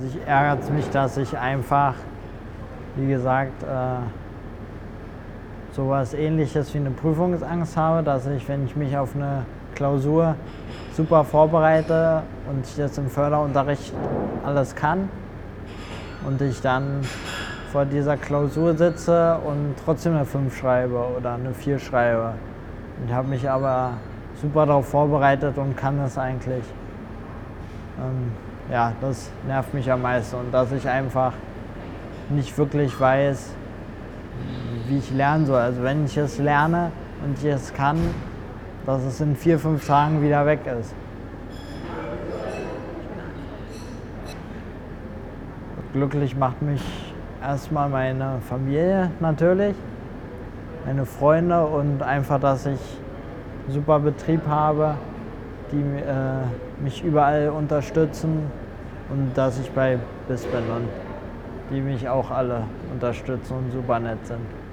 sich ärgert mich, dass ich einfach, wie gesagt, äh, sowas ähnliches wie eine Prüfungsangst habe, dass ich, wenn ich mich auf eine Klausur super vorbereite und ich jetzt im Förderunterricht alles kann und ich dann vor dieser Klausur sitze und trotzdem eine 5 schreibe oder eine 4 schreibe. Ich habe mich aber super darauf vorbereitet und kann das eigentlich. Ähm, ja, das nervt mich am meisten und dass ich einfach nicht wirklich weiß, wie ich lernen soll. Also wenn ich es lerne und ich es kann, dass es in vier, fünf Tagen wieder weg ist. Glücklich macht mich erstmal meine Familie natürlich, meine Freunde und einfach, dass ich einen super Betrieb habe, die äh, mich überall unterstützen und dass ich bei BIS bin und die mich auch alle unterstützen und super nett sind.